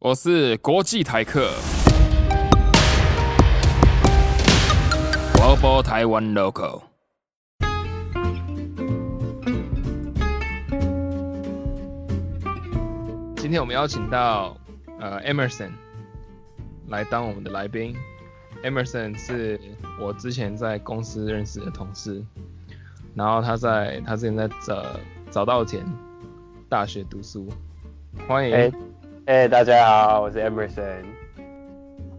我是国际台客，Global Taiwan Local。今天我们邀请到呃 Emerson 来当我们的来宾。Emerson 是我之前在公司认识的同事，然后他在他之前在早早稻田大学读书。欢迎。哎哎，大家好，我是 Emerson。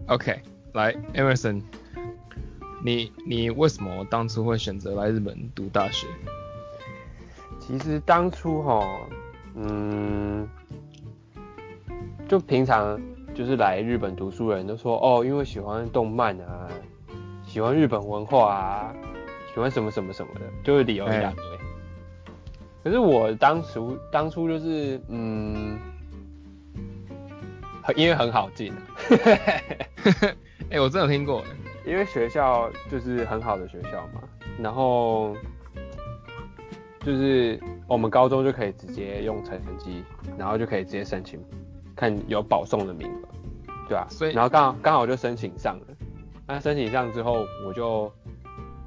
OK，来，Emerson，你你为什么当初会选择来日本读大学？其实当初哈，嗯，就平常就是来日本读书的人都说，哦，因为喜欢动漫啊，喜欢日本文化啊，喜欢什么什么什么的，就是理由一大堆。可是我当初当初就是，嗯，很因为很好进、啊，哎、我真的有听过，因为学校就是很好的学校嘛，然后就是我们高中就可以直接用成绩，然后就可以直接申请，看有保送的名额，对吧、所以然后刚好刚好就申请上了，那申请上之后，我就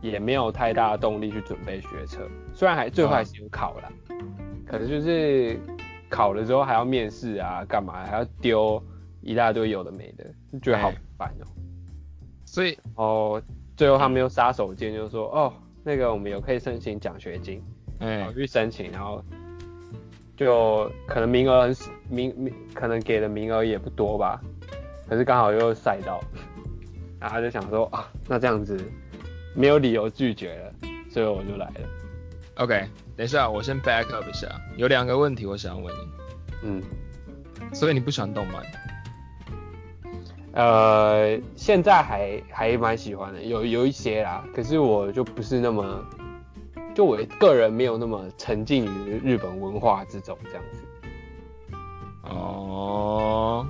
也没有太大的动力去准备学车，虽然还最后还是有考了，可能就是考了之后还要面试啊，干嘛还要丢一大堆有的没的，就觉得好哎烦哦、所以哦，最后他们又杀手锏，就说哦，那个我们有可以申请奖学金，哎、我去申请，然后就可能名额很名名，可能给的名额也不多吧，可是刚好又赛到，然后他就想说啊，那这样子没有理由拒绝了，所以我就来了。OK，等一下，我先 back up 一下，有两个问题我想问你。嗯，所以你不喜欢动漫？呃，现在还还蛮喜欢的，有有一些啦，可是我就不是那么，就我个人没有那么沉浸于日本文化之中这样子。哦，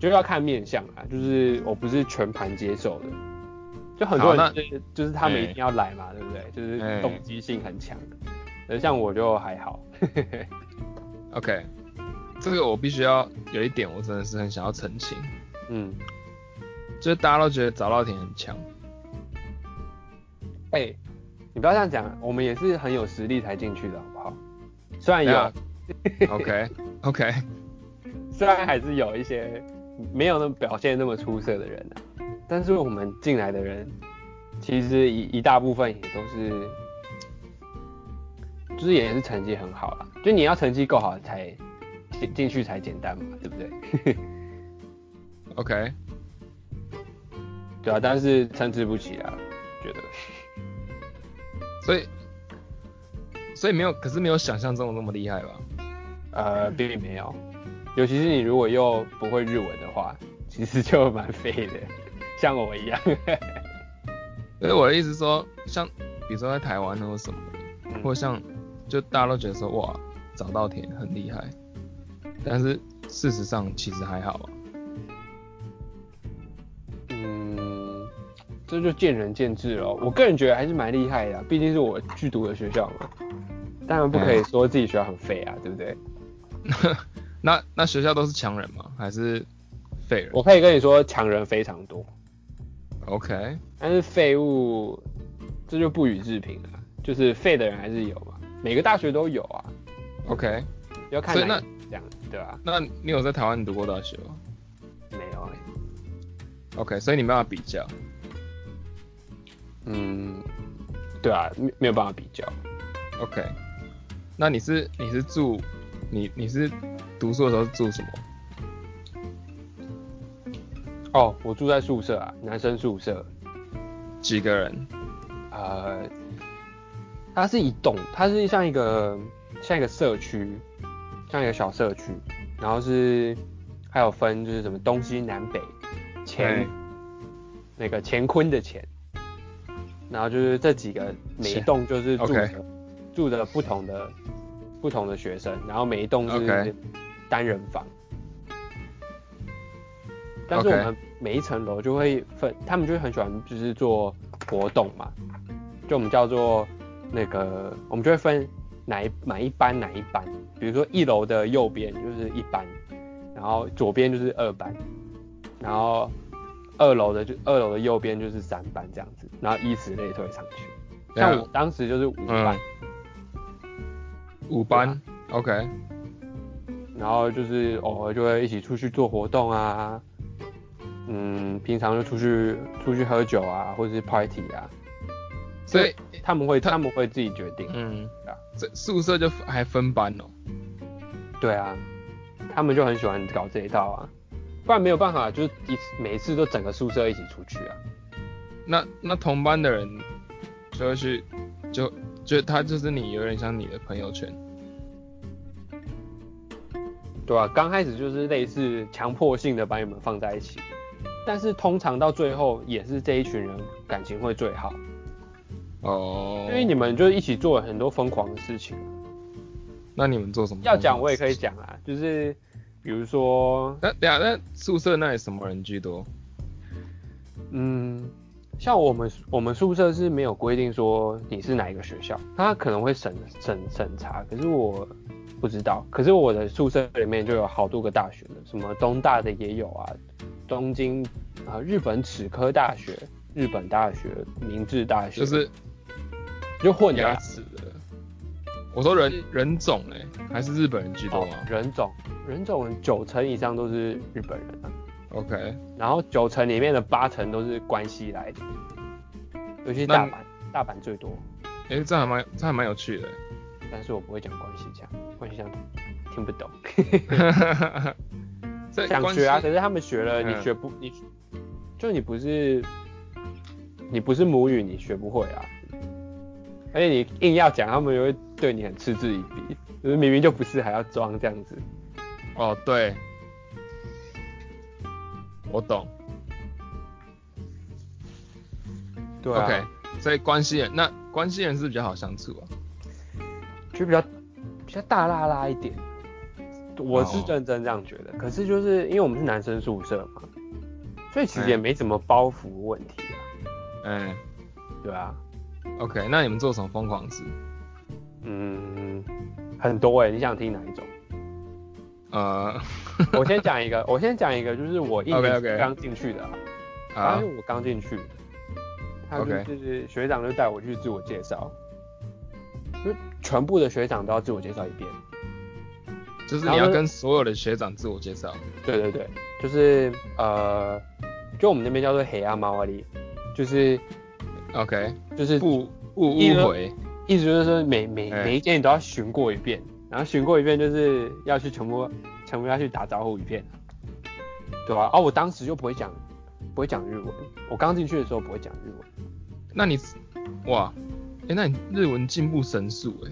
就要看面相啊，就是我不是全盘接受的，就很多人就是就是他们哎一定要来嘛，对不对？就是哎动机性很强的，而像我就还好。OK，这个我必须要有一点，我真的是很想要澄清，嗯，就是大家都觉得早稻田很强，哎、你不要这样讲，我们也是很有实力才进去的，好不好？虽然有，OK OK，虽然还是有一些没有那么表现那么出色的人啊，但是我们进来的人，其实一一大部分也都是，就是也是成绩很好啦。就你要成绩够好才进进去才简单嘛，对不对？OK，对啊，但是参差不齐啊，觉得。所以所以没有，可是没有想象中的那么厉害吧？呃，并没有，尤其是你如果又不会日文的话，其实就蛮废的，像我一样。所以我的意思说，像比如说在台湾或什么，嗯或像就大家都觉得说哇早稻田很厉害，但是事实上其实还好啊。这就见仁见智了。我个人觉得还是蛮厉害的啊、毕竟是我去读的学校嘛。当然不可以说自己学校很废啊，对不对？那那学校都是强人吗？还是废人我可以跟你说，强人非常多，？OK，但是废物这就不予置评了。就是废的人还是有嘛，每个大学都有啊，OK，要看那这样，对吧、那你有在台湾读过大学吗没有哎、？OK，所以你没办法比较。嗯，对啊，没没有办法比较。OK，那你是你是住你你是读书的时候住什么？哦，我住在宿舍啊，男生宿舍。几个人？呃，它是一栋，它是像一个像一个社区，像一个小社区，然后是还有分就是什么东西南北，乾对那个乾坤的乾，然后就是这几个每一乾栋就是住住着不同的不同的学生，然后每一栋是单人房。但是我们每一层楼就会分，他们就会很喜欢就是做活动嘛，就我们叫做那个，我们就会分哪一哪一班哪一班，比如说一楼的右边就是一班，然后左边就是二班，然后二楼的就二楼的右边就是三班这样子，然后依此类推上去。像我当时就是五班，五班，OK，然后就是偶尔就会一起出去做活动啊，嗯，平常就出去出去喝酒啊，或者是 party 啊，所以他们会他他们会自己决定。嗯啊，这宿舍就还分班哦。对啊，他们就很喜欢搞这一套啊，不然没有办法，就是一次每一次都整个宿舍一起出去啊。那那同班的人就会去，就就他就是你有点像你的朋友圈。对啊，刚开始就是类似强迫性的把你们放在一起，但是通常到最后也是这一群人感情会最好，哦，因为你们就一起做了很多疯狂的事情。那你们做什么？要讲我也可以。讲啊，就是比如说，那对啊那宿舍那里什么人居多？嗯，像我们我们宿舍是没有规定说你是哪一个学校，他可能会审审审查，可是我不知道。可是我的宿舍里面就有好多个大学的，什么东大的也有啊，东京啊、日本齿科大学、日本大学、明治大学，就是就混牙齿的。我说人人种哎、还是日本人居多哦吗、人种人种九成以上都是日本人啊，OK，然后九成里面的八成都是关西来的，尤其是大阪，大阪最多。哎、这还蛮这还蛮有趣的。但是我不会讲关系腔，关系腔听不懂。想学啊，可是他们学了，你嗯学不，你就你不是你不是母语，你学不会啊。而且你硬要讲，他们也会对你很嗤之以鼻，就是明明就不是，还要装这样子。哦，对，我懂。对啊 OK，所以关系人那关系人是比较好相处啊。就比较比较大拉拉一点。我是哦认真这样觉得，可是就是因为我们是男生宿舍嘛，所以其实嗯也没什么包袱问题啊，嗯对啊，，OK，那你们做什么疯狂事？嗯，很多哎、你想听哪一种？呃，我先讲一个，我先讲一个，就是我一年刚进去的、啊，因为我刚进去，他就是学长就带我去自我介绍，就全部的学长都要自我介绍一遍。就是你要跟所有的学长自我介绍。对对对，就是呃，就我们那边叫做黑阿猫阿里，就是，OK，就是不不一呢误会。意思就是说每每哎每一间你都要巡过一遍，然后巡过一遍就是要去全部全部要去打招呼一遍，对吧、啊？我当时就不会讲不会讲日文，我刚进去的时候不会讲日文。那你哇，哎、那你日文进步神速哎、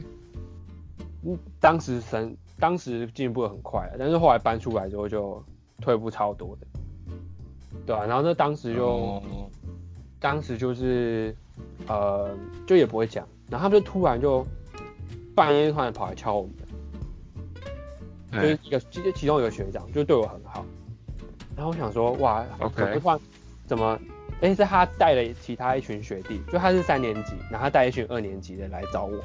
嗯，当时神当时进步的很快啊，但是后来搬出来之后就退步超多的，对啊，然后那当时就、哦当时就是呃就也不会讲，然后他们就突然就半夜突然跑来敲我们，哎。就是一个其其中一个学长就对我很好，然后我想说哇 OK 怎么突然怎么哎、是他带了其他一群学弟，就他是三年级，然后他带一群二年级的来找我，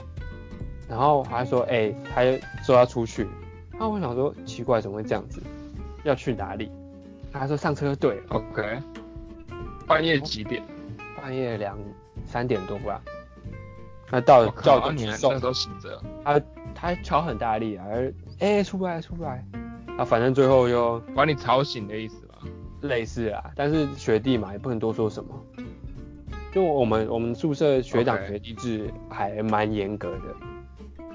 然后他说哎、他说要出去，然后我想说奇怪怎么会这样子，要去哪里？他说上车队，OK，半夜几点？半夜两三点多吧，他到我靠，叫我啊你还送那时候醒着？他他敲很大力啊，哎、出来出来，啊反正最后又把你吵醒的意思吧？类似啊，但是学弟嘛也不能多说什么。就我们我们宿舍学长学弟制还蛮严格的，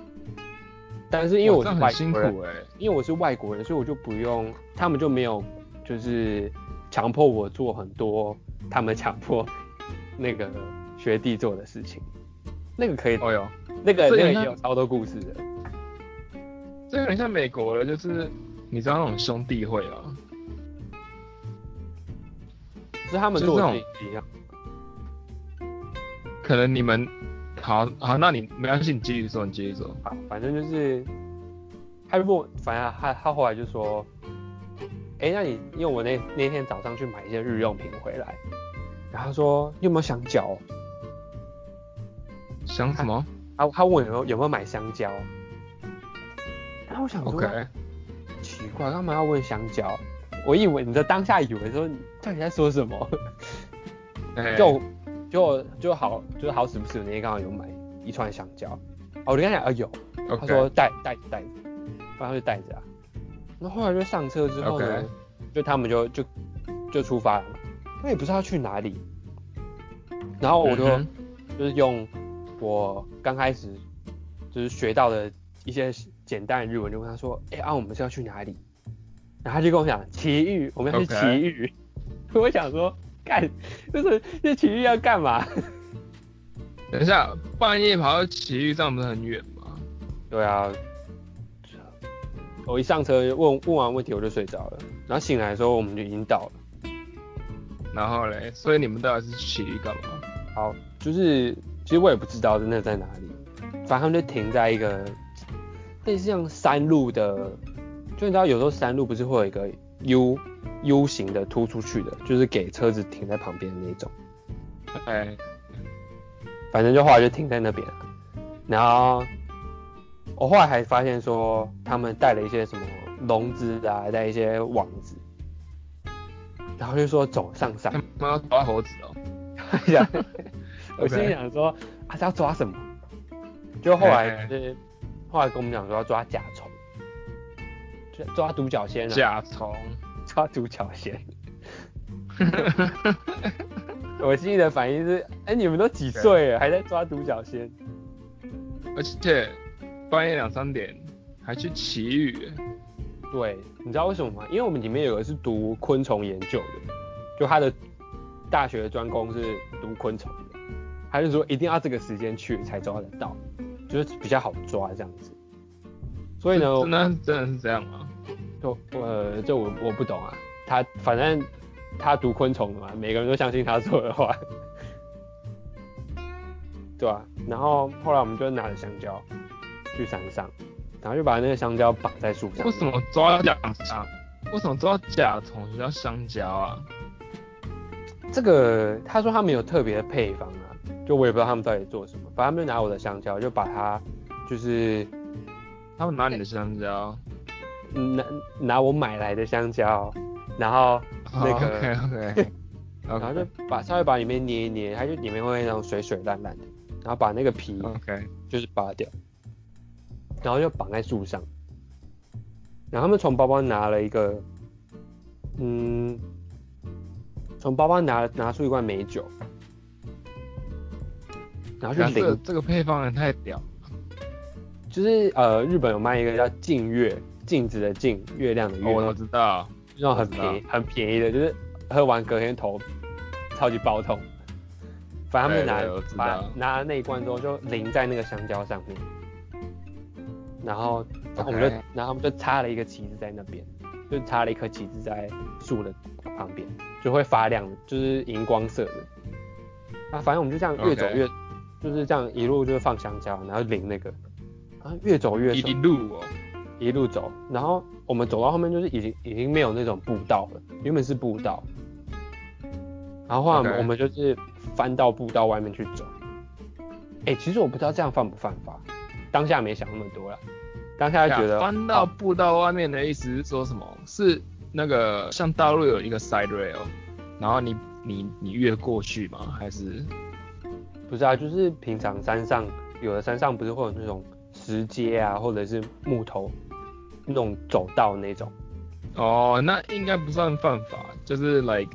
但是因为我是哇这样很辛外国人，苦哎、因为我是外国人，所以我就不用，他们就没有就是强迫我做很多他们强迫那个学弟做的事情，那个可以，哦哟，那个那个也有超多故事的。这有点像美国的，就是你知道那种兄弟会啊，是他们做的事情不一样。可能你们好好，那你没关系，你继续说，你继续说。好，反正就是他就问我，反正他他后来就说，哎、那你因为我那那天早上去买一些日用品回来，然后他说你有没有香蕉？想什么？他他问我有没有有没有买香蕉？然后我想说？OK，奇怪，干嘛要问香蕉？我以为你在当下以为说你到底在说什么，哎。就就就好就好死不死那天刚好有买一串香蕉，哦我就跟他讲啊有，他说带带着带着，然后就带着啊，那后来就上车之后呢就他们就就就出发了嘛，那也不知道去哪里，然后我就、嗯就是用我刚开始就是学到的一些简单的日文，就问他说，哎、啊我们是要去哪里？然后他就跟我讲奇遇，我们要去奇遇。我想说，干，就是这奇遇要干嘛？等一下，半夜跑到奇遇，这样不是很远吗？对啊，我一上车问问完问题我就睡着了，然后醒来的时候我们就已经到了。然后嘞，所以你们到底是奇遇干嘛？好，就是其实我也不知道真的在哪里，反正他们就停在一个类似像山路的，就你知道有时候山路不是会有一个 U U 型的突出去的，就是给车子停在旁边的那种。哎，反正就后来就停在那边。了，然后我后来还发现说他们带了一些什么笼子啊，带一些网子，然后就说走上山。他，们要抓猴子哦。想我心里想说啊，是要抓什么？就后来就是后来跟我们讲说要抓甲虫，就抓独角仙啊，甲虫，抓独角仙。我心里的反应是，哎、你们都几岁了，还在抓独角仙？而且半夜两三点还去奇遇，对，你知道为什么吗？因为我们里面有个是读昆虫研究的，就他的大学专攻是读昆虫的，他就说一定要这个时间去才抓得到，就是比较好抓这样子。所以呢，真的真的是这样吗？就呃，这我我不懂啊，他反正他读昆虫的嘛，每个人都相信他说的话，对啊，然后后来我们就拿着香蕉去山上，然后就把那个香蕉绑在树上。为什么抓甲虫？为什么抓甲虫就叫香蕉啊？这个他说他没有特别的配方啊，就我也不知道他们到底做什么，反正他们就拿我的香蕉，就把它就是他们拿你的香蕉，嗯拿拿我买来的香蕉，然后那个 OK OK，然后就把稍微把里面捏一捏，它就里面会那种水水烂烂的，然后把那个皮 OK，就是拔掉，然后就绑在树上。然后他们从包包拿了一个，嗯，从包包拿拿出一罐美酒，然后去这个淋，这个配方也太屌，就是呃日本有卖一个叫镜月，镜子的镜，月亮的月，哦我都知道，那种很便宜很便宜的，就是喝完隔天头超级爆痛。反正他们就拿拿了那一罐之后就淋在那个香蕉上面，然后我们就然后我们就插了一个旗子在那边，就插了一颗旗子在树的旁边，就会发亮，就是荧光色的。啊，反正我们就这样越走越就是这样一路就是放香蕉，然后淋那个，然后越走越一。路哦，一路走，然后我们走到后面就是已经已经没有那种步道了，原本是步道，然后后来我们就是翻到步道外面去走。哎、其实我不知道这样犯不犯法，当下没想那么多了，当下就觉得翻到步道外面的意思是说什么？是那个像大陆有一个 side rail，然后你你你越过去吗？还是不是啊，就是平常山上有的山上不是会有那种石阶啊，或者是木头那种走道那种，哦，那应该不算犯法，就是 like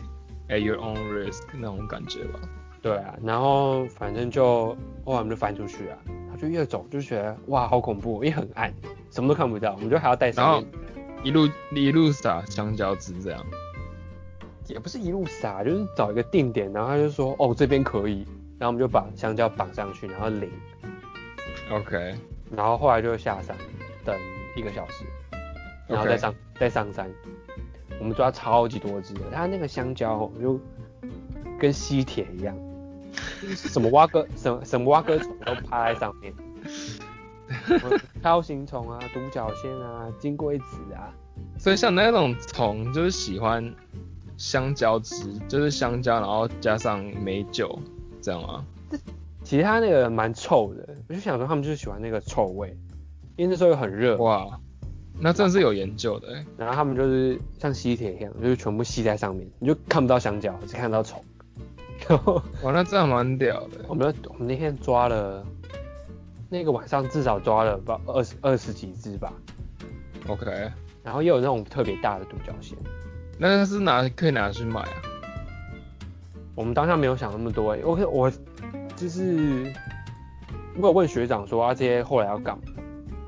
at your own risk 那种感觉吧。对啊，然后反正就后来我们就翻出去啊，他就越走就觉得哇好恐怖，因为很暗，什么都看不到，我们就还要带然后上面，一路一路撒香蕉汁这样。也不是一路撒，就是找一个定点，然后他就说哦这边可以，然后我们就把香蕉绑上去，然后淋，OK，然后后来就下山等一个小时，然后再上再上山，我们抓超级多只的，它那个香蕉哦就跟吸铁一样，什么蛙哥什么什么蛙哥虫都趴在上面，什么锹形虫啊、独角仙啊、金龟子啊，所以像那种虫就是喜欢香蕉汁，就是香蕉然后加上美酒这样吗？其实它那个蛮臭的，我就想说他们就是喜欢那个臭味，因为那时候又很热，哇，那真的是有研究的、欸。然后他们就是像吸铁一样，就是全部吸在上面，你就看不到香蕉，只看到虫。然后哇，那这样蛮屌的。我们我们那天抓了，那个晚上至少抓了不知道二十二十几只吧，OK，然后又有那种特别大的独角仙。那是拿可以拿去卖啊？我们当下没有想那么多、欸，我我就是我有问学长说啊这些后来要干嘛，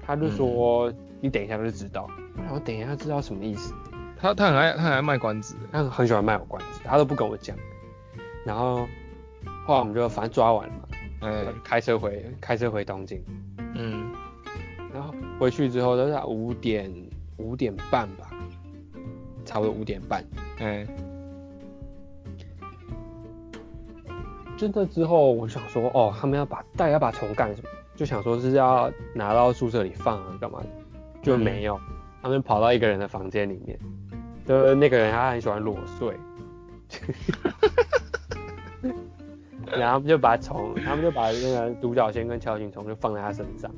他就说、你等一下就知道。我想说等一下知道什么意思？他他很爱他很爱卖关子。他很喜欢卖我关子，他都不跟我讲。然后后来我们就反正抓完了嘛，嗯、开车回开车回东京，嗯，然后回去之后都是五点五点半吧，差不多五点半。哎、就那之后，我想说，哦，他们要把大家要把虫干什么？就想说是要拿到宿舍里放啊，干嘛的？就没有，他们跑到一个人的房间里面，就是那个人他很喜欢裸睡，然后就把虫，他们就把那个独角仙跟锹形虫就放在他身上，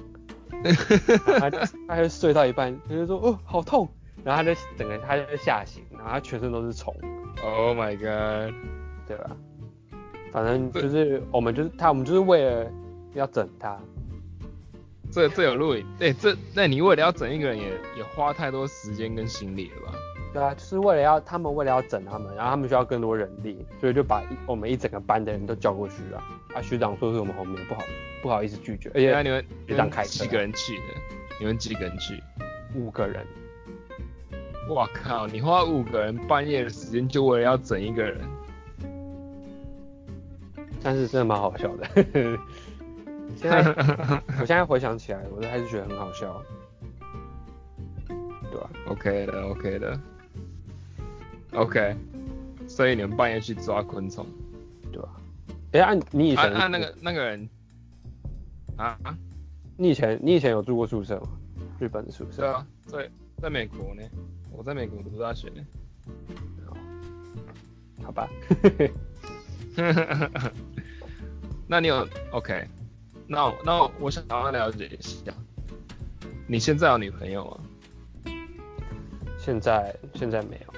他他就睡到一半，他就说，哦，好痛，然后他就整个他就吓醒，然后他全身都是虫。Oh my god！对吧？反正就是我们就是他，我们就是为了要整他，这这有录影，对、这那你为了要整一个人也也花太多时间跟心力了吧？对啊，就是为了要他们为了要整他们，然后他们需要更多人力，所以就把一我们一整个班的人都叫过去了。啊，学长说是我们后面不好不好意思拒绝，而且那你们你们学长开车几个人去的？你们几个人去？五个人，我靠！你花五个人半夜的时间就为了要整一个人，但是真的蛮好笑的。现在 我现在回想起来，我都还是觉得很好笑，对吧、OK 的，OK 的，OK。所以你们半夜去抓昆虫？对吧、哎、按、你以前、按按那个那个人啊，你以前你以前有住过宿舍吗？日本的宿舍？对啊，在在美国呢，我在美国读大学呢。好吧。那你有 OK？那那我想要了解一下，你现在有女朋友吗？现在现在没有，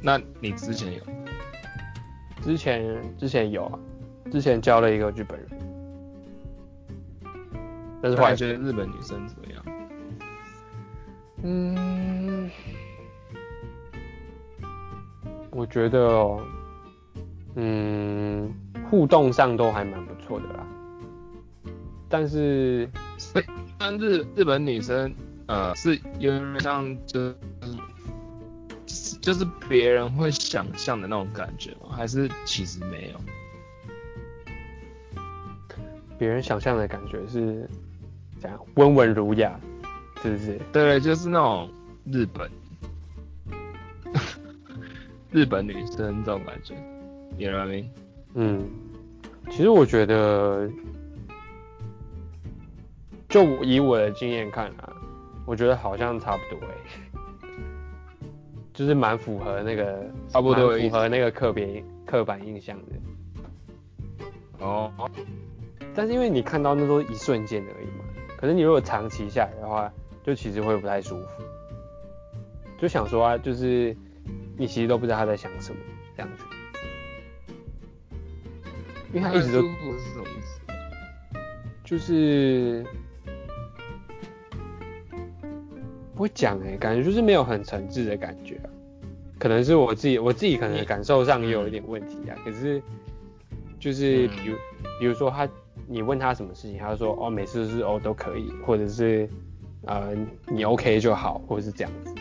那你之前有？之前之前有啊，之前交了一个日本人，但是后来后来觉得日本女生怎么样？嗯，我觉得哦，嗯，互动上都还蛮不错的啦，但是但日日本女生呃是有点像就是就是别人会想象的那种感觉吗？还是其实没有？别人想象的感觉是怎样温文儒雅，是不是？对，就是那种日本 日本女生这种感觉，you know what I mean？嗯，其实我觉得，就以我的经验看啊，我觉得好像差不多哎、就是蛮符合那个，差不多符合那个刻别刻板印象的。哦，但是因为你看到那都是一瞬间而已嘛，可是你如果长期下来的话，就其实会不太舒服。就想说啊，就是你其实都不知道他在想什么这样子，因为他一直都是什么意思？就是不会讲哎、感觉就是没有很诚挚的感觉啊。可能是我自己，我自己可能感受上也有一点问题啊。可是就是嗯比如、比如说他，你问他什么事情，他就说哦每次都是哦都可以，或者是呃你 OK 就好，或者是这样子，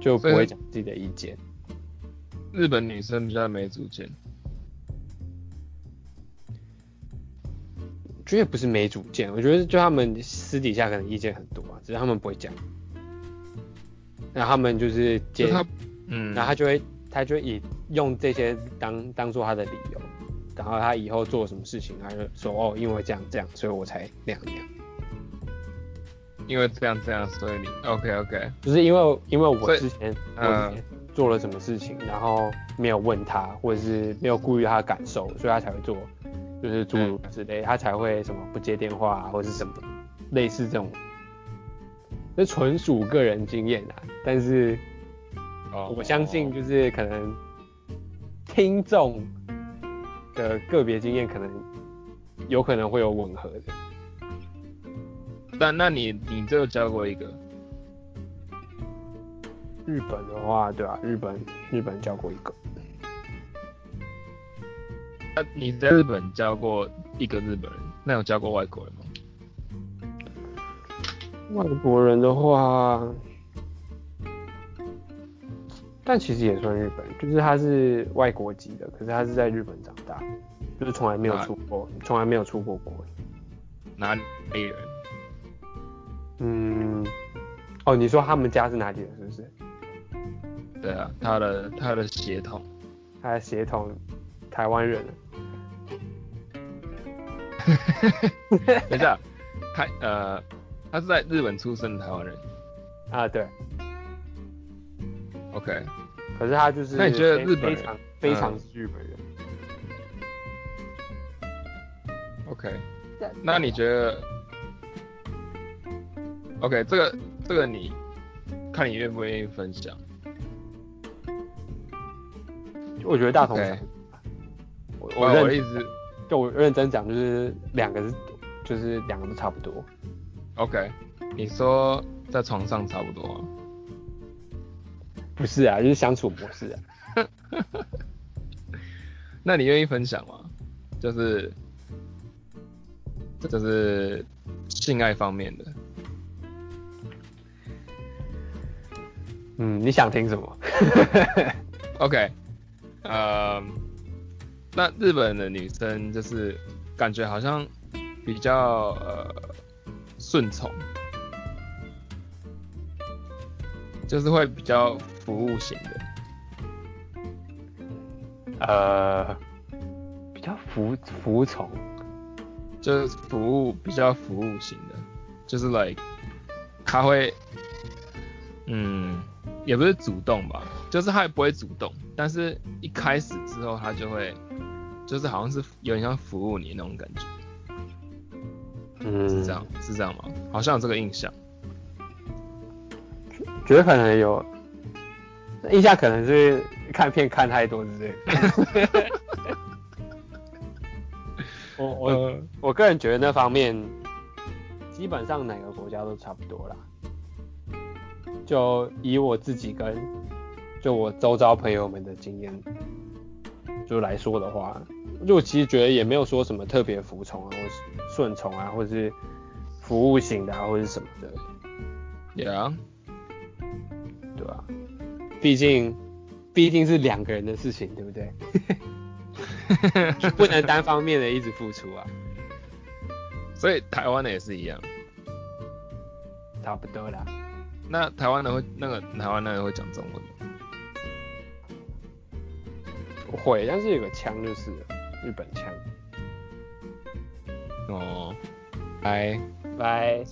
就不会讲自己的意见。日本女生比较没主见，觉得不是没主见，我觉得就他们私底下可能意见很多啊，只是他们不会讲。然后他们就是接就他，嗯，然后他就会他就会以用这些当当做他的理由，然后他以后做什么事情，他就说哦，因为这样这样，所以我才那样那样。因为这样这样，所以你 OK OK，就是因为因为我之前我嗯之前做了什么事情，然后没有问他，或者是没有顾虑他的感受，所以他才会做，就是诸如此类，他才会什么不接电话、啊、或者是什么类似这种，这纯属个人经验啊，但是哦我相信就是可能听众的个别经验可能有可能会有吻合的。但那你你就教过一个，日本的话，对啊，日本日本教过一个，那你在日本教过一个日本人，那有教过外国人吗？外国人的话，但其实也算日本，就是他是外国籍的，可是他是在日本长大，就是从来没有啊出过，从来没有出过国。哪里人？嗯，哦，你说他们家是哪里人？是不是？对啊，他的他的血统。他的血统台湾人。等一下，他呃，他是在日本出生的台湾人。啊，对。OK，可是他就是那你觉得日本人非常非常日本人？OK，那你觉得？OK，这个这个你看你愿不愿意分享？我觉得大同我我认的意思就我认真讲，就是两个是就是两个都差不多。，OK，你说在床上差不多啊？不是啊，就是相处模式啊。那你愿意分享吗？就是就是性爱方面的。嗯，你想听什么？OK，呃，那日本的女生就是感觉好像比较呃顺从，就是会比较服务型的。呃，比较服服从。就是服务比较服务型的，就是 like 他会，嗯，也不是主动吧，就是他也不会主动，但是一开始之后他就会，就是好像是有点像服务你那种感觉，嗯，是这样，是这样吗？好像有这个印象。觉得可能有印象，可能是看片看太多之类的。我 我呃我个人觉得那方面，基本上哪个国家都差不多啦。就以我自己跟就我周遭朋友们的经验，就来说的话，就我其实觉得也没有说什么特别服从啊，或是顺从啊，或者是服务型的啊，或者是什么的，，Yeah，对啊、毕竟毕竟是两个人的事情，对不对？不能单方面的一直付出啊，所以台湾的也是一样。差不多啦。那台湾的会那个台湾那个会讲中文吗？会，但是有个腔就是了日本腔。哦，拜。拜。